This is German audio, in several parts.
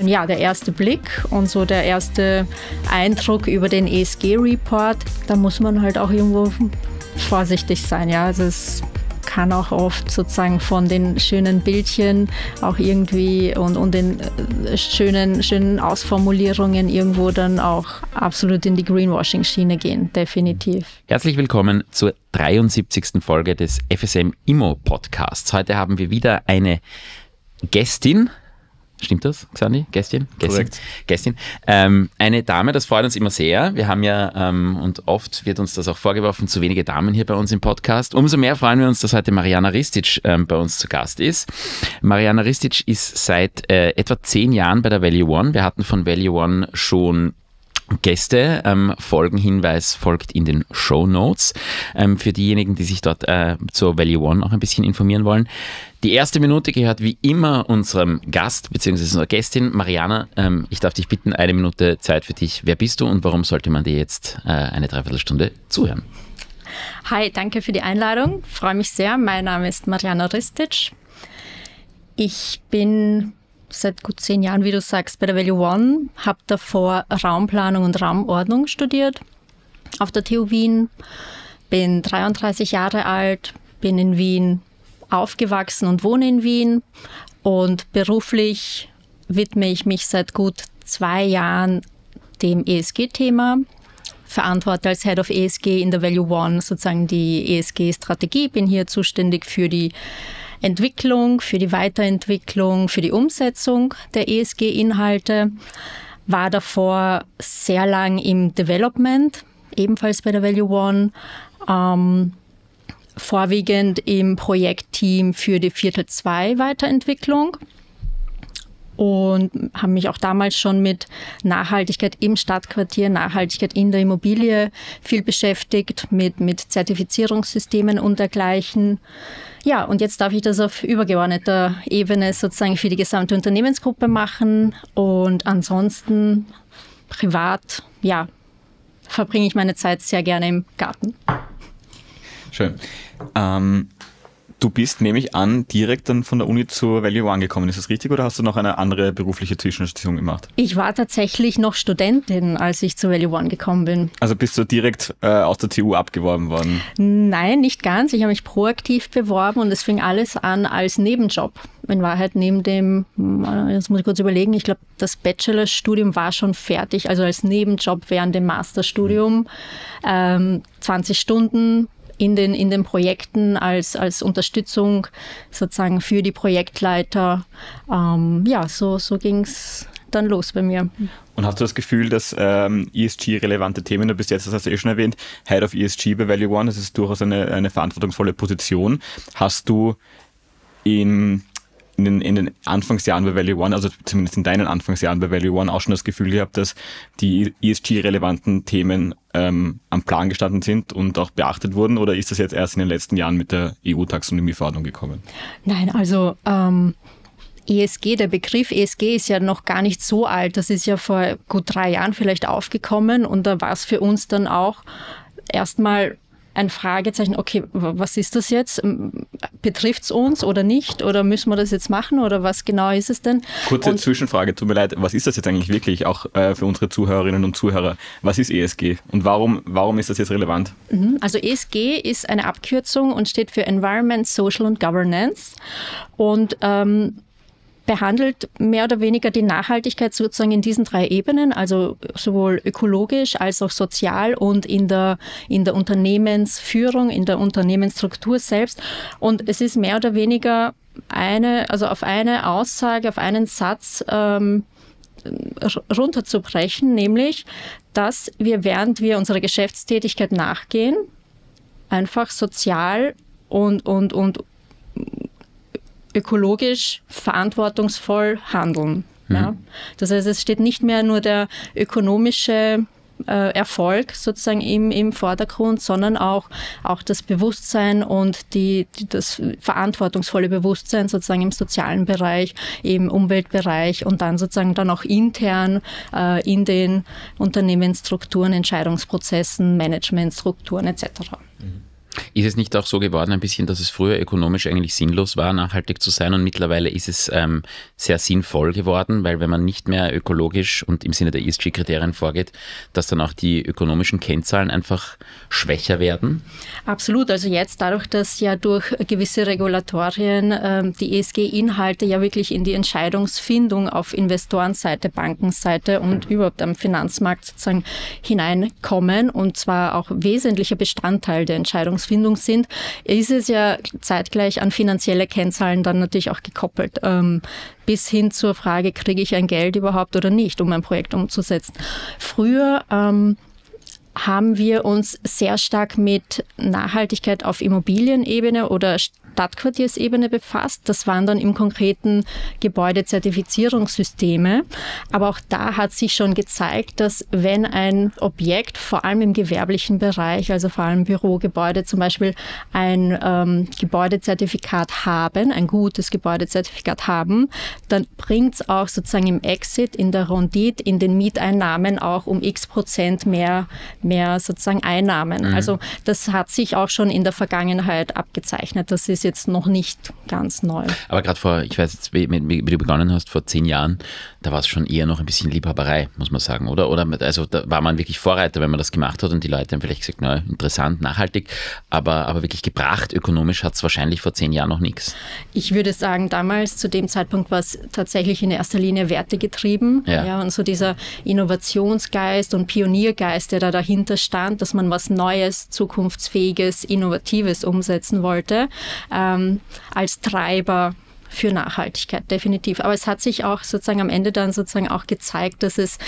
Ja, der erste Blick und so der erste Eindruck über den ESG-Report, da muss man halt auch irgendwo vorsichtig sein. Ja, also es kann auch oft sozusagen von den schönen Bildchen auch irgendwie und, und den äh, schönen, schönen Ausformulierungen irgendwo dann auch absolut in die Greenwashing-Schiene gehen, definitiv. Herzlich willkommen zur 73. Folge des FSM Immo Podcasts. Heute haben wir wieder eine Gästin, Stimmt das, Xandi? Gästin? Gästin. Gästin. Ähm, eine Dame, das freut uns immer sehr. Wir haben ja, ähm, und oft wird uns das auch vorgeworfen, zu wenige Damen hier bei uns im Podcast. Umso mehr freuen wir uns, dass heute Mariana Ristic ähm, bei uns zu Gast ist. Mariana Ristic ist seit äh, etwa zehn Jahren bei der Value One. Wir hatten von Value One schon Gäste. Ähm, Folgenhinweis folgt in den Show Notes ähm, für diejenigen, die sich dort äh, zur Value One auch ein bisschen informieren wollen. Die erste Minute gehört wie immer unserem Gast bzw. unserer Gästin Mariana. Ähm, ich darf dich bitten, eine Minute Zeit für dich. Wer bist du und warum sollte man dir jetzt äh, eine Dreiviertelstunde zuhören? Hi, danke für die Einladung. Freue mich sehr. Mein Name ist Mariana Ristic. Ich bin seit gut zehn Jahren, wie du sagst, bei der Value One, habe davor Raumplanung und Raumordnung studiert auf der TU Wien, bin 33 Jahre alt, bin in Wien aufgewachsen und wohne in Wien. Und beruflich widme ich mich seit gut zwei Jahren dem ESG-Thema, verantworte als Head of ESG in der Value One sozusagen die ESG-Strategie, bin hier zuständig für die Entwicklung, für die Weiterentwicklung, für die Umsetzung der ESG-Inhalte, war davor sehr lang im Development, ebenfalls bei der Value One, ähm, vorwiegend im Projektteam für die Viertel 2 Weiterentwicklung und haben mich auch damals schon mit Nachhaltigkeit im Stadtquartier, Nachhaltigkeit in der Immobilie viel beschäftigt, mit, mit Zertifizierungssystemen und dergleichen. Ja, und jetzt darf ich das auf übergeordneter Ebene sozusagen für die gesamte Unternehmensgruppe machen und ansonsten privat, ja, verbringe ich meine Zeit sehr gerne im Garten. Schön. Ähm, Du bist, nehme ich an, direkt dann von der Uni zur Value One gekommen. Ist das richtig oder hast du noch eine andere berufliche Zwischenstation gemacht? Ich war tatsächlich noch Studentin, als ich zur Value One gekommen bin. Also bist du direkt äh, aus der TU abgeworben worden? Nein, nicht ganz. Ich habe mich proaktiv beworben und es fing alles an als Nebenjob. In Wahrheit neben dem, jetzt muss ich kurz überlegen, ich glaube, das Bachelorstudium war schon fertig, also als Nebenjob während dem Masterstudium. Ähm, 20 Stunden in den, in den Projekten als, als Unterstützung sozusagen für die Projektleiter. Ähm, ja, so, so ging es dann los bei mir. Und hast du das Gefühl, dass ähm, ESG-relevante Themen, du bist jetzt, das hast du eh schon erwähnt, Head of ESG bei Value One, das ist durchaus eine, eine verantwortungsvolle Position. Hast du in in den, in den Anfangsjahren bei Value One, also zumindest in deinen Anfangsjahren bei Value One, auch schon das Gefühl gehabt, dass die ESG-relevanten Themen ähm, am Plan gestanden sind und auch beachtet wurden? Oder ist das jetzt erst in den letzten Jahren mit der EU-Taxonomie-Verordnung gekommen? Nein, also ähm, ESG, der Begriff ESG ist ja noch gar nicht so alt. Das ist ja vor gut drei Jahren vielleicht aufgekommen und da war es für uns dann auch erstmal ein Fragezeichen, okay, was ist das jetzt? Betrifft es uns oder nicht? Oder müssen wir das jetzt machen? Oder was genau ist es denn? Kurze und Zwischenfrage, tut mir leid, was ist das jetzt eigentlich wirklich auch äh, für unsere Zuhörerinnen und Zuhörer? Was ist ESG und warum, warum ist das jetzt relevant? Mhm, also ESG ist eine Abkürzung und steht für Environment, Social und Governance. Und ähm, behandelt mehr oder weniger die Nachhaltigkeit sozusagen in diesen drei Ebenen, also sowohl ökologisch als auch sozial und in der, in der Unternehmensführung, in der Unternehmensstruktur selbst. Und es ist mehr oder weniger eine, also auf eine Aussage, auf einen Satz ähm, runterzubrechen, nämlich, dass wir, während wir unserer Geschäftstätigkeit nachgehen, einfach sozial und, und, und ökologisch verantwortungsvoll handeln. Mhm. Ja? Das heißt, es steht nicht mehr nur der ökonomische äh, Erfolg sozusagen im, im Vordergrund, sondern auch, auch das Bewusstsein und die, die, das verantwortungsvolle Bewusstsein sozusagen im sozialen Bereich, im Umweltbereich und dann sozusagen dann auch intern äh, in den Unternehmensstrukturen, Entscheidungsprozessen, Managementstrukturen etc. Mhm. Ist es nicht auch so geworden, ein bisschen, dass es früher ökonomisch eigentlich sinnlos war, nachhaltig zu sein und mittlerweile ist es ähm, sehr sinnvoll geworden, weil wenn man nicht mehr ökologisch und im Sinne der ESG-Kriterien vorgeht, dass dann auch die ökonomischen Kennzahlen einfach schwächer werden? Absolut. Also jetzt dadurch, dass ja durch gewisse Regulatorien äh, die ESG-Inhalte ja wirklich in die Entscheidungsfindung auf Investorenseite, Bankenseite und überhaupt am Finanzmarkt sozusagen hineinkommen und zwar auch wesentlicher Bestandteil der Entscheidungsfindung sind, ist es ja zeitgleich an finanzielle Kennzahlen dann natürlich auch gekoppelt. Ähm, bis hin zur Frage, kriege ich ein Geld überhaupt oder nicht, um ein Projekt umzusetzen. Früher ähm, haben wir uns sehr stark mit Nachhaltigkeit auf Immobilienebene oder Stadtquartiersebene befasst. Das waren dann im konkreten Gebäudezertifizierungssysteme. Aber auch da hat sich schon gezeigt, dass wenn ein Objekt, vor allem im gewerblichen Bereich, also vor allem Bürogebäude zum Beispiel, ein ähm, Gebäudezertifikat haben, ein gutes Gebäudezertifikat haben, dann bringt es auch sozusagen im Exit, in der Rendite, in den Mieteinnahmen auch um x Prozent mehr, mehr sozusagen Einnahmen. Mhm. Also das hat sich auch schon in der Vergangenheit abgezeichnet. Das ist jetzt noch nicht ganz neu. Aber gerade vor, ich weiß jetzt, wie, wie, du begonnen hast, vor zehn Jahren, da war es schon eher noch ein bisschen Liebhaberei, muss man sagen, oder? Oder also da war man wirklich Vorreiter, wenn man das gemacht hat und die Leute haben vielleicht gesagt, na, interessant, nachhaltig, aber, aber wirklich gebracht ökonomisch hat es wahrscheinlich vor zehn Jahren noch nichts. Ich würde sagen, damals zu dem Zeitpunkt war es tatsächlich in erster Linie Werte getrieben. Ja. ja. Und so dieser Innovationsgeist und Pioniergeist, der da dahinter stand, dass man was Neues, Zukunftsfähiges, Innovatives umsetzen wollte ähm, als Treiber für Nachhaltigkeit, definitiv. Aber es hat sich auch sozusagen am Ende dann sozusagen auch gezeigt, dass es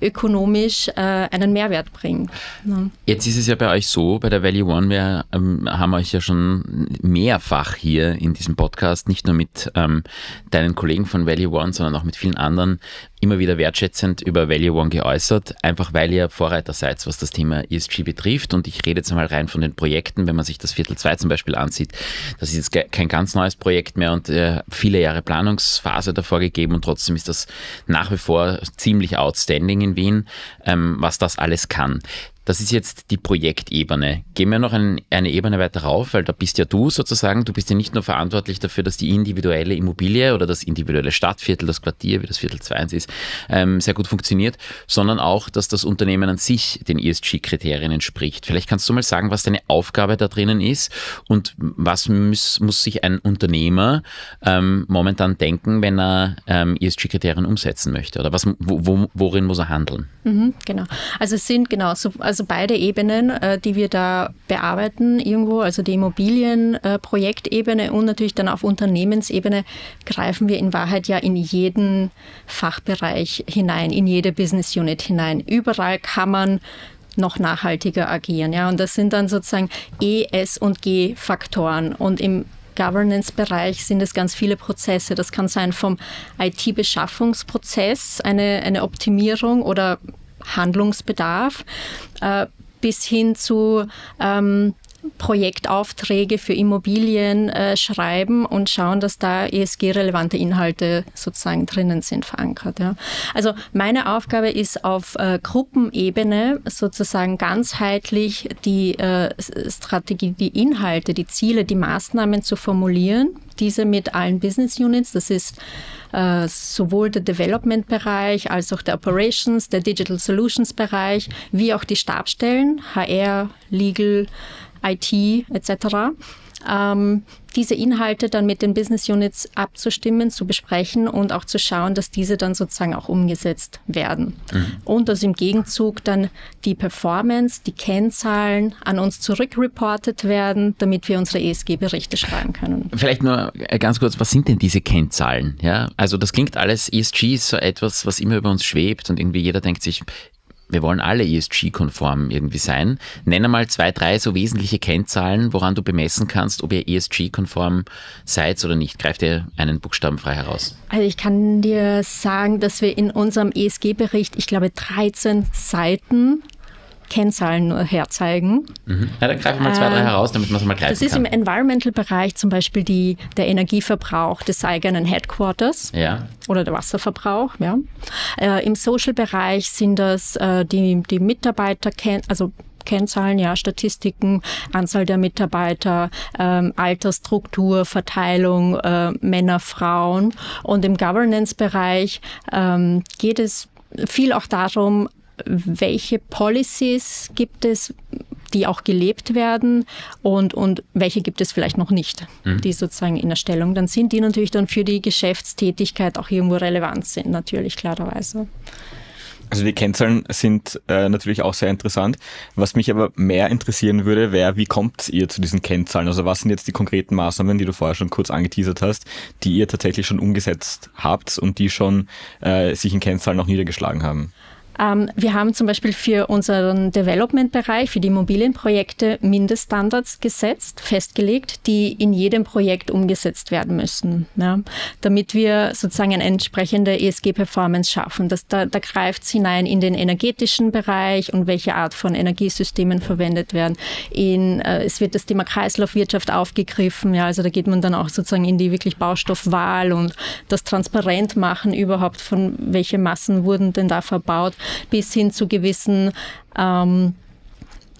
ökonomisch äh, einen Mehrwert bringt. Ja. Jetzt ist es ja bei euch so, bei der Value One, wir ähm, haben euch ja schon mehrfach hier in diesem Podcast, nicht nur mit ähm, deinen Kollegen von Value One, sondern auch mit vielen anderen immer wieder wertschätzend über Value One geäußert, einfach weil ihr Vorreiter seid, was das Thema ESG betrifft. Und ich rede jetzt mal rein von den Projekten, wenn man sich das Viertel 2 zum Beispiel ansieht. Das ist jetzt kein ganz neues Projekt mehr und äh, viele Jahre Planungsphase davor gegeben und trotzdem ist das nach wie vor ziemlich outstanding in Wien, ähm, was das alles kann. Das ist jetzt die Projektebene. Gehen wir noch ein, eine Ebene weiter rauf, weil da bist ja du sozusagen, du bist ja nicht nur verantwortlich dafür, dass die individuelle Immobilie oder das individuelle Stadtviertel, das Quartier, wie das Viertel 2 ist, ähm, sehr gut funktioniert, sondern auch, dass das Unternehmen an sich den ESG-Kriterien entspricht. Vielleicht kannst du mal sagen, was deine Aufgabe da drinnen ist und was muss, muss sich ein Unternehmer ähm, momentan denken, wenn er ähm, ESG-Kriterien umsetzen möchte oder was, wo, worin muss er handeln? Mhm, genau. Also es sind genau so, also also beide Ebenen, äh, die wir da bearbeiten irgendwo, also die Immobilienprojektebene äh, und natürlich dann auf Unternehmensebene greifen wir in Wahrheit ja in jeden Fachbereich hinein, in jede Business Unit hinein. Überall kann man noch nachhaltiger agieren. Ja? Und das sind dann sozusagen E, S und G-Faktoren. Und im Governance-Bereich sind es ganz viele Prozesse. Das kann sein vom IT-Beschaffungsprozess, eine, eine Optimierung oder Handlungsbedarf äh, bis hin zu ähm, Projektaufträge für Immobilien äh, schreiben und schauen, dass da ESG-relevante Inhalte sozusagen drinnen sind, verankert. Ja. Also meine Aufgabe ist auf äh, Gruppenebene sozusagen ganzheitlich die äh, Strategie, die Inhalte, die Ziele, die Maßnahmen zu formulieren, diese mit allen Business Units, das ist äh, sowohl der Development-Bereich als auch der Operations, der Digital Solutions-Bereich, wie auch die Stabstellen, HR, Legal, IT etc. Ähm, diese Inhalte dann mit den Business Units abzustimmen, zu besprechen und auch zu schauen, dass diese dann sozusagen auch umgesetzt werden. Mhm. Und dass im Gegenzug dann die Performance, die Kennzahlen an uns zurückreportet werden, damit wir unsere ESG-Berichte schreiben können. Vielleicht nur äh, ganz kurz, was sind denn diese Kennzahlen? Ja, also das klingt alles, ESG ist so etwas, was immer über uns schwebt und irgendwie jeder denkt sich, wir wollen alle ESG-konform irgendwie sein. Nenne mal zwei, drei so wesentliche Kennzahlen, woran du bemessen kannst, ob ihr ESG-konform seid oder nicht. Greift ihr einen Buchstaben frei heraus? Also ich kann dir sagen, dass wir in unserem ESG-Bericht, ich glaube, 13 Seiten Kennzahlen nur herzeigen. Mhm. Ja, dann greifen wir mal zwei, drei ähm, heraus, damit man es mal greifen Das ist kann. im Environmental-Bereich zum Beispiel die, der Energieverbrauch des eigenen Headquarters ja. oder der Wasserverbrauch. Ja. Äh, Im Social-Bereich sind das äh, die, die Mitarbeiter, also Kennzahlen, ja, Statistiken, Anzahl der Mitarbeiter, ähm, Altersstruktur, Verteilung, äh, Männer, Frauen. Und im Governance-Bereich ähm, geht es viel auch darum, welche Policies gibt es, die auch gelebt werden und, und welche gibt es vielleicht noch nicht, mhm. die sozusagen in Erstellung dann sind, die natürlich dann für die Geschäftstätigkeit auch irgendwo relevant sind, natürlich klarerweise. Also die Kennzahlen sind äh, natürlich auch sehr interessant. Was mich aber mehr interessieren würde, wäre, wie kommt ihr zu diesen Kennzahlen? Also was sind jetzt die konkreten Maßnahmen, die du vorher schon kurz angeteasert hast, die ihr tatsächlich schon umgesetzt habt und die schon äh, sich in Kennzahlen noch niedergeschlagen haben? Ähm, wir haben zum Beispiel für unseren Development-Bereich, für die Immobilienprojekte Mindeststandards gesetzt, festgelegt, die in jedem Projekt umgesetzt werden müssen, ja, damit wir sozusagen eine entsprechende ESG-Performance schaffen. Das, da, da greift es hinein in den energetischen Bereich und welche Art von Energiesystemen verwendet werden. In, äh, es wird das Thema Kreislaufwirtschaft aufgegriffen, ja, also da geht man dann auch sozusagen in die wirklich Baustoffwahl und das transparent machen überhaupt, von welche Massen wurden denn da verbaut bis hin zu gewissen ähm,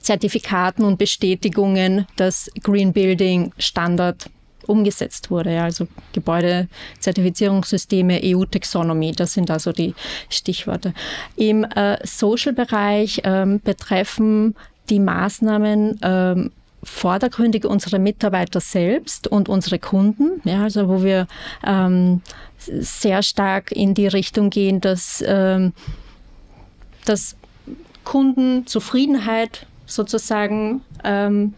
Zertifikaten und Bestätigungen, dass Green Building Standard umgesetzt wurde. Also Gebäudezertifizierungssysteme, EU-Taxonomie, das sind also die Stichworte. Im äh, Social-Bereich ähm, betreffen die Maßnahmen ähm, vordergründig unsere Mitarbeiter selbst und unsere Kunden, ja, also wo wir ähm, sehr stark in die Richtung gehen, dass ähm, dass Kundenzufriedenheit sozusagen ähm,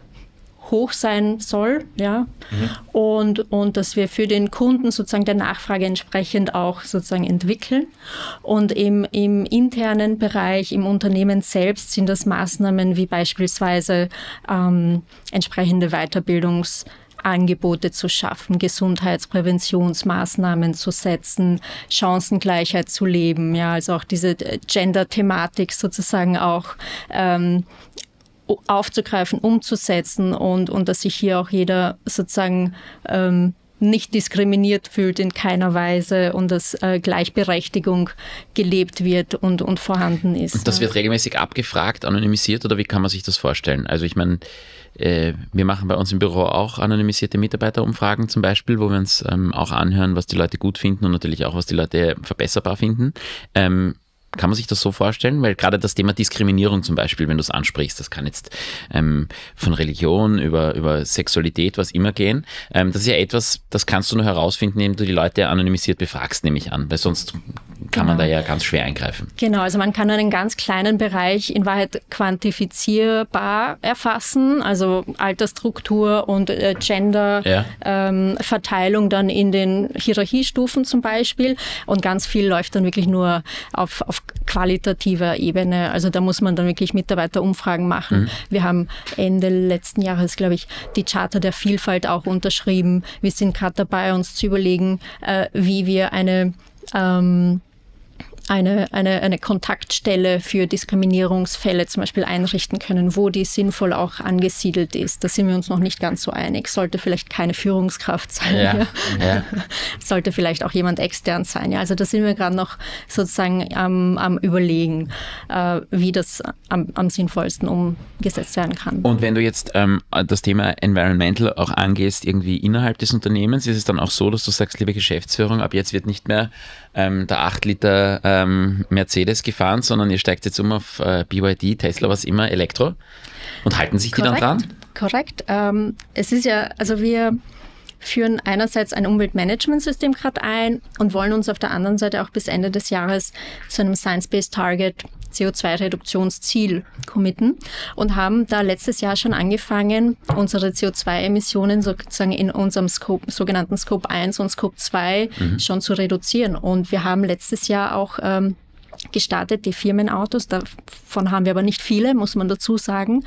hoch sein soll, ja, mhm. und, und dass wir für den Kunden sozusagen der Nachfrage entsprechend auch sozusagen entwickeln. Und im, im internen Bereich, im Unternehmen selbst sind das Maßnahmen wie beispielsweise ähm, entsprechende Weiterbildungs- Angebote zu schaffen, Gesundheitspräventionsmaßnahmen zu setzen, Chancengleichheit zu leben, ja, also auch diese Gender-Thematik sozusagen auch ähm, aufzugreifen, umzusetzen und, und dass sich hier auch jeder sozusagen ähm, nicht diskriminiert fühlt in keiner Weise und dass äh, Gleichberechtigung gelebt wird und, und vorhanden ist. Und das wird regelmäßig abgefragt, anonymisiert oder wie kann man sich das vorstellen? Also ich meine, äh, wir machen bei uns im Büro auch anonymisierte Mitarbeiterumfragen zum Beispiel, wo wir uns ähm, auch anhören, was die Leute gut finden und natürlich auch, was die Leute verbesserbar finden. Ähm, kann man sich das so vorstellen? Weil gerade das Thema Diskriminierung zum Beispiel, wenn du es ansprichst, das kann jetzt ähm, von Religion über, über Sexualität, was immer gehen. Ähm, das ist ja etwas, das kannst du nur herausfinden, indem du die Leute anonymisiert befragst, nehme ich an, weil sonst kann genau. man da ja ganz schwer eingreifen. Genau, also man kann einen ganz kleinen Bereich in Wahrheit quantifizierbar erfassen, also Altersstruktur und äh, Gender-Verteilung ja. ähm, dann in den Hierarchiestufen zum Beispiel. Und ganz viel läuft dann wirklich nur auf, auf qualitativer Ebene. Also da muss man dann wirklich Mitarbeiterumfragen machen. Mhm. Wir haben Ende letzten Jahres, glaube ich, die Charta der Vielfalt auch unterschrieben. Wir sind gerade dabei, uns zu überlegen, äh, wie wir eine ähm, eine, eine, eine Kontaktstelle für Diskriminierungsfälle zum Beispiel einrichten können, wo die sinnvoll auch angesiedelt ist. Da sind wir uns noch nicht ganz so einig. Sollte vielleicht keine Führungskraft sein. Ja, ja. Sollte vielleicht auch jemand extern sein. Ja, also da sind wir gerade noch sozusagen am, am Überlegen, äh, wie das am, am, sinnvollsten umgesetzt werden kann. Und wenn du jetzt ähm, das Thema Environmental auch angehst, irgendwie innerhalb des Unternehmens, ist es dann auch so, dass du sagst, liebe Geschäftsführung, ab jetzt wird nicht mehr ähm, der 8 Liter ähm, Mercedes gefahren, sondern ihr steigt jetzt um auf äh, BYD, Tesla, was immer, Elektro. Und halten sich Korrekt. die dann dran? Korrekt. Ähm, es ist ja, also wir führen einerseits ein Umweltmanagementsystem gerade ein und wollen uns auf der anderen Seite auch bis Ende des Jahres zu einem Science-Based Target CO2-Reduktionsziel committen und haben da letztes Jahr schon angefangen, unsere CO2-Emissionen sozusagen in unserem Scope, sogenannten Scope 1 und Scope 2 mhm. schon zu reduzieren. Und wir haben letztes Jahr auch ähm, gestartet, die Firmenautos, davon haben wir aber nicht viele, muss man dazu sagen,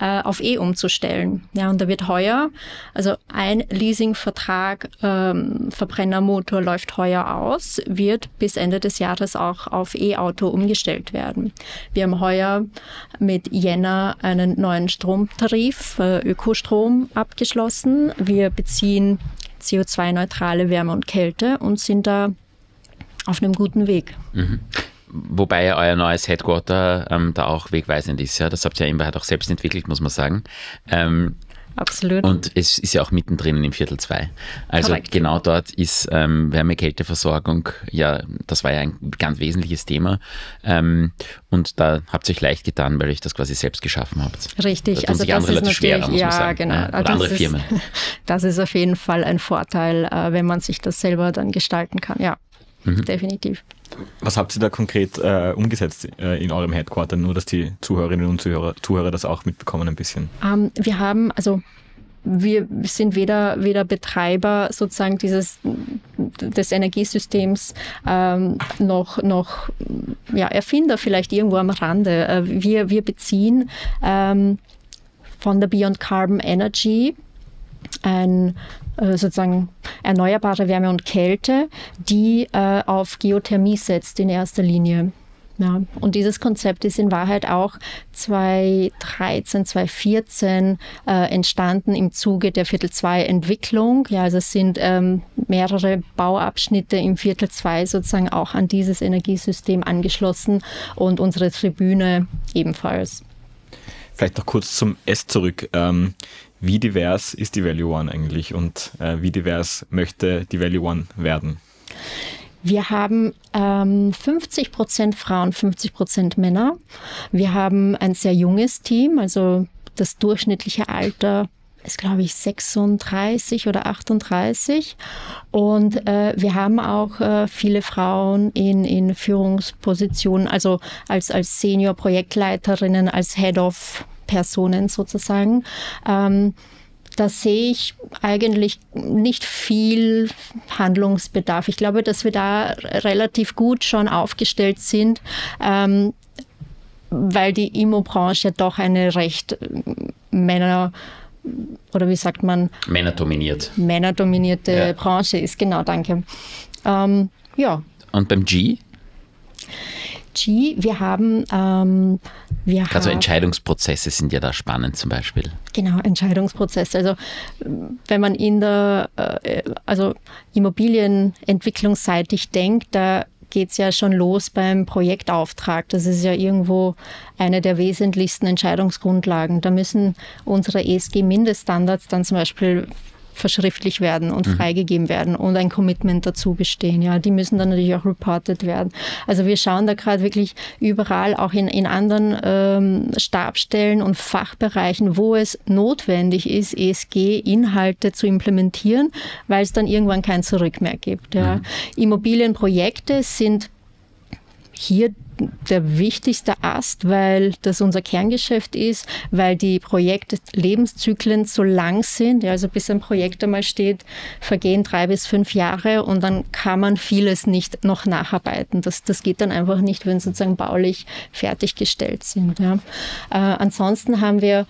äh, auf E umzustellen. Ja, und da wird heuer, also ein Leasingvertrag, ähm, Verbrennermotor läuft heuer aus, wird bis Ende des Jahres auch auf E-Auto umgestellt werden. Wir haben heuer mit Jänner einen neuen Stromtarif, äh, Ökostrom, abgeschlossen. Wir beziehen CO2-neutrale Wärme und Kälte und sind da auf einem guten Weg. Mhm wobei ja euer neues Headquarter ähm, da auch wegweisend ist. Ja? Das habt ihr ja halt auch selbst entwickelt, muss man sagen. Ähm, Absolut. Und es ist ja auch mittendrin im Viertel 2. Also Korrekt. genau dort ist ähm, Wärme-Kälteversorgung, ja, das war ja ein ganz wesentliches Thema. Ähm, und da habt ihr euch leicht getan, weil ihr euch das quasi selbst geschaffen habt. Richtig, Da also das ist natürlich, schwerer, ja, genau. Ja, oder Also andere das Firmen. Ist, das ist auf jeden Fall ein Vorteil, äh, wenn man sich das selber dann gestalten kann. Ja, Mhm. definitiv. Was habt ihr da konkret äh, umgesetzt äh, in eurem Headquarter? Nur, dass die Zuhörerinnen und Zuhörer, Zuhörer das auch mitbekommen ein bisschen. Ähm, wir haben, also wir sind weder, weder Betreiber sozusagen dieses des Energiesystems ähm, noch, noch ja, Erfinder vielleicht irgendwo am Rande. Äh, wir, wir beziehen ähm, von der Beyond Carbon Energy ein sozusagen erneuerbare Wärme und Kälte, die äh, auf Geothermie setzt in erster Linie. Ja, und dieses Konzept ist in Wahrheit auch 2013, 2014 äh, entstanden im Zuge der Viertel 2 Entwicklung. Ja, also es sind ähm, mehrere Bauabschnitte im Viertel 2 sozusagen auch an dieses Energiesystem angeschlossen und unsere Tribüne ebenfalls. Vielleicht noch kurz zum S zurück. Ähm, wie divers ist die Value One eigentlich und äh, wie divers möchte die Value One werden? Wir haben ähm, 50 Prozent Frauen, 50 Prozent Männer. Wir haben ein sehr junges Team, also das durchschnittliche Alter ist, glaube ich, 36 oder 38. Und äh, wir haben auch äh, viele Frauen in, in Führungspositionen, also als, als Senior-Projektleiterinnen, als Head-of-Personen sozusagen. Ähm, da sehe ich eigentlich nicht viel Handlungsbedarf. Ich glaube, dass wir da relativ gut schon aufgestellt sind, ähm, weil die Immo-Branche doch eine recht äh, Männer- oder wie sagt man, Männer dominiert. männerdominierte Ja. Branche ist. Genau, danke. Ähm, ja, Und beim G, G, wir haben, ähm, wir gerade so haben Entscheidungsprozesse sind ja da spannend zum Beispiel. Genau, Entscheidungsprozess. Also wenn man in der äh, also Immobilienentwicklungsseitig denkt, da geht es ja schon los beim Projektauftrag. Das ist ja irgendwo eine der wesentlichsten Entscheidungsgrundlagen. Da müssen unsere ESG-Mindeststandards dann zum Beispiel verschriftlich werden und freigegeben werden und ein Commitment dazu bestehen. Ja, die müssen dann natürlich auch reported werden. Also wir schauen da gerade wirklich überall, auch in, in anderen ähm, Stabstellen und Fachbereichen, wo es notwendig ist, ESG-Inhalte zu implementieren, weil es dann irgendwann kein Zurück mehr gibt. Ja. Immobilienprojekte sind hier der wichtigste Ast, weil das unser Kerngeschäft ist, weil die Projektlebenszyklen so lang sind. Ja, also bis ein Projekt einmal steht, vergehen drei bis fünf Jahre und dann kann man vieles nicht noch nacharbeiten. Das, das geht dann einfach nicht, wenn sozusagen baulich fertiggestellt sind. Ja. Äh, ansonsten haben wir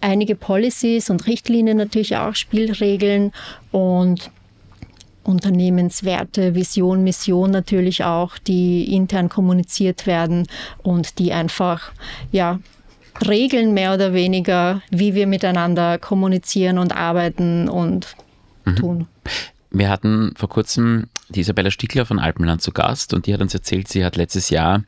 einige Policies und Richtlinien natürlich auch, Spielregeln und Unternehmenswerte, Vision, Mission natürlich auch, die intern kommuniziert werden und die einfach, ja, regeln mehr oder weniger, wie wir miteinander kommunizieren und arbeiten und tun. Wir hatten vor kurzem die Isabella Stickler von Alpenland zu Gast und die hat uns erzählt, sie hat letztes Jahr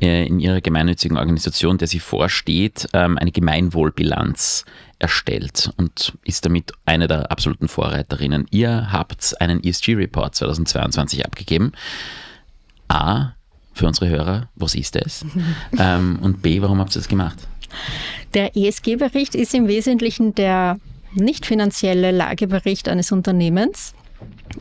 äh, in ihrer gemeinnützigen Organisation, der sie vorsteht, ähm, eine Gemeinwohlbilanz erstellt und ist damit eine der absoluten Vorreiterinnen. Ihr habt einen ESG-Report 2022 abgegeben. A, für unsere Hörer, was ist es? ähm, und B, warum habt ihr das gemacht? Der ESG-Bericht ist im Wesentlichen der nicht finanzielle Lagebericht eines Unternehmens.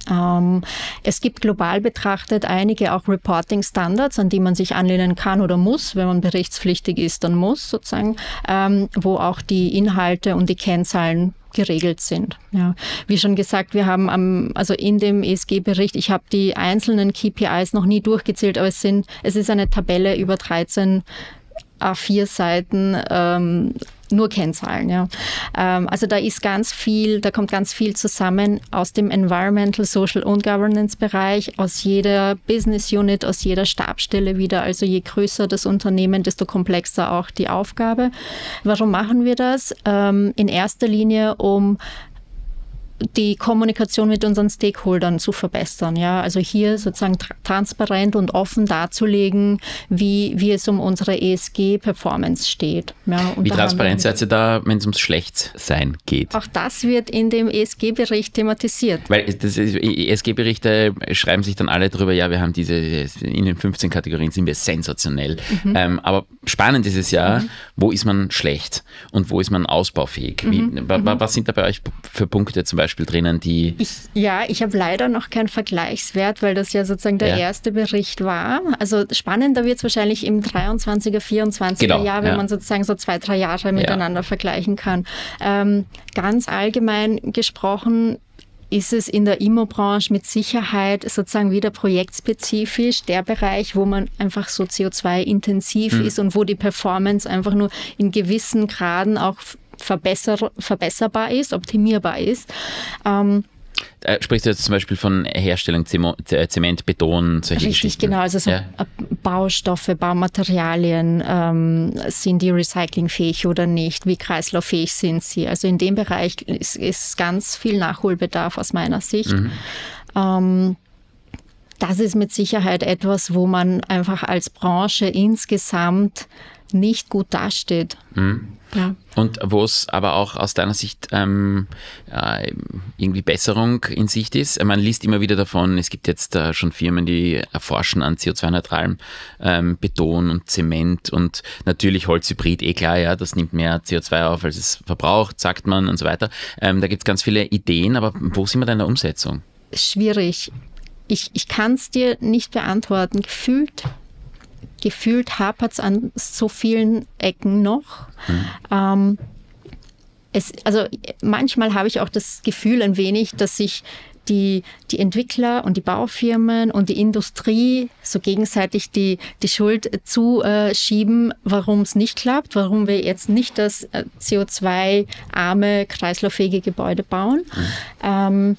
Ähm, es gibt global betrachtet einige auch Reporting-Standards, an die man sich anlehnen kann oder muss. Wenn man berichtspflichtig ist, dann muss sozusagen, ähm, wo auch die Inhalte und die Kennzahlen geregelt sind. Ja. Wie schon gesagt, wir haben am, also in dem ESG-Bericht, ich habe die einzelnen KPIs noch nie durchgezählt, aber es sind, es ist eine Tabelle über 13 A4-Seiten ähm, nur Kennzahlen. Ja. Ähm, also da ist ganz viel, da kommt ganz viel zusammen aus dem Environmental, Social und Governance Bereich, aus jeder Business Unit, aus jeder Stabstelle wieder. Also je größer das Unternehmen, desto komplexer auch die Aufgabe. Warum machen wir das? Ähm, in erster Linie, um die Kommunikation mit unseren Stakeholdern zu verbessern. Ja, also hier sozusagen tra transparent und offen darzulegen, wie, wie es um unsere ESG-Performance steht. Ja, wie transparent seid ihr da, wenn es ums Schlechtsein geht? Auch das wird in dem ESG-Bericht thematisiert. Weil ESG-Berichte schreiben sich dann alle darüber, ja, wir haben diese, in den 15 Kategorien sind wir sensationell. Mhm. Ähm, aber spannend ist es ja, mhm. wo ist man schlecht und wo ist man ausbaufähig? Wie, mhm. Was sind da bei euch für Punkte zum Beispiel drinnen, die. Ich, ja, ich habe leider noch keinen Vergleichswert, weil das ja sozusagen der ja. erste Bericht war. Also spannender wird es wahrscheinlich im 23er, 24er genau, Jahr, wenn ja. man sozusagen so zwei, drei Jahre miteinander vergleichen kann. Ähm, ganz allgemein gesprochen ist es in der Immobranche mit Sicherheit sozusagen wieder projektspezifisch der Bereich, wo man einfach so CO2-intensiv mhm. ist und wo die Performance einfach nur in gewissen Graden auch verbesser, verbesserbar ist, optimierbar ist. Ähm, äh, sprichst du jetzt zum Beispiel von Herstellung Zement, Beton, solche Richtig, Geschichten? genau. Also so ja. Baustoffe, Baumaterialien, ähm, sind die recyclingfähig oder nicht? Wie kreislauffähig sind sie? Also in dem Bereich ist, ist ganz viel Nachholbedarf aus meiner Sicht. Mhm. Ähm, das ist mit Sicherheit etwas, wo man einfach als Branche insgesamt nicht gut dasteht. Mhm. Ja. Und wo es aber auch aus deiner Sicht ähm, äh, irgendwie Besserung in Sicht ist. Man liest immer wieder davon, es gibt jetzt äh, schon Firmen, die erforschen an CO2-neutralem ähm, Beton und Zement und natürlich Holzhybrid, eh klar, ja, das nimmt mehr CO2 auf, als es verbraucht, sagt man und so weiter. Ähm, da gibt es ganz viele Ideen, aber wo sind wir denn in der Umsetzung? Schwierig. Ich, ich kann es dir nicht beantworten. Gefühlt gefühlt hapert es an so vielen Ecken noch. Mhm. Ähm, es, also manchmal habe ich auch das Gefühl ein wenig, dass sich die, die Entwickler und die Baufirmen und die Industrie so gegenseitig die, die Schuld zuschieben, warum es nicht klappt, warum wir jetzt nicht das äh, CO2-arme, kreislauffähige Gebäude bauen. Mhm. Ähm,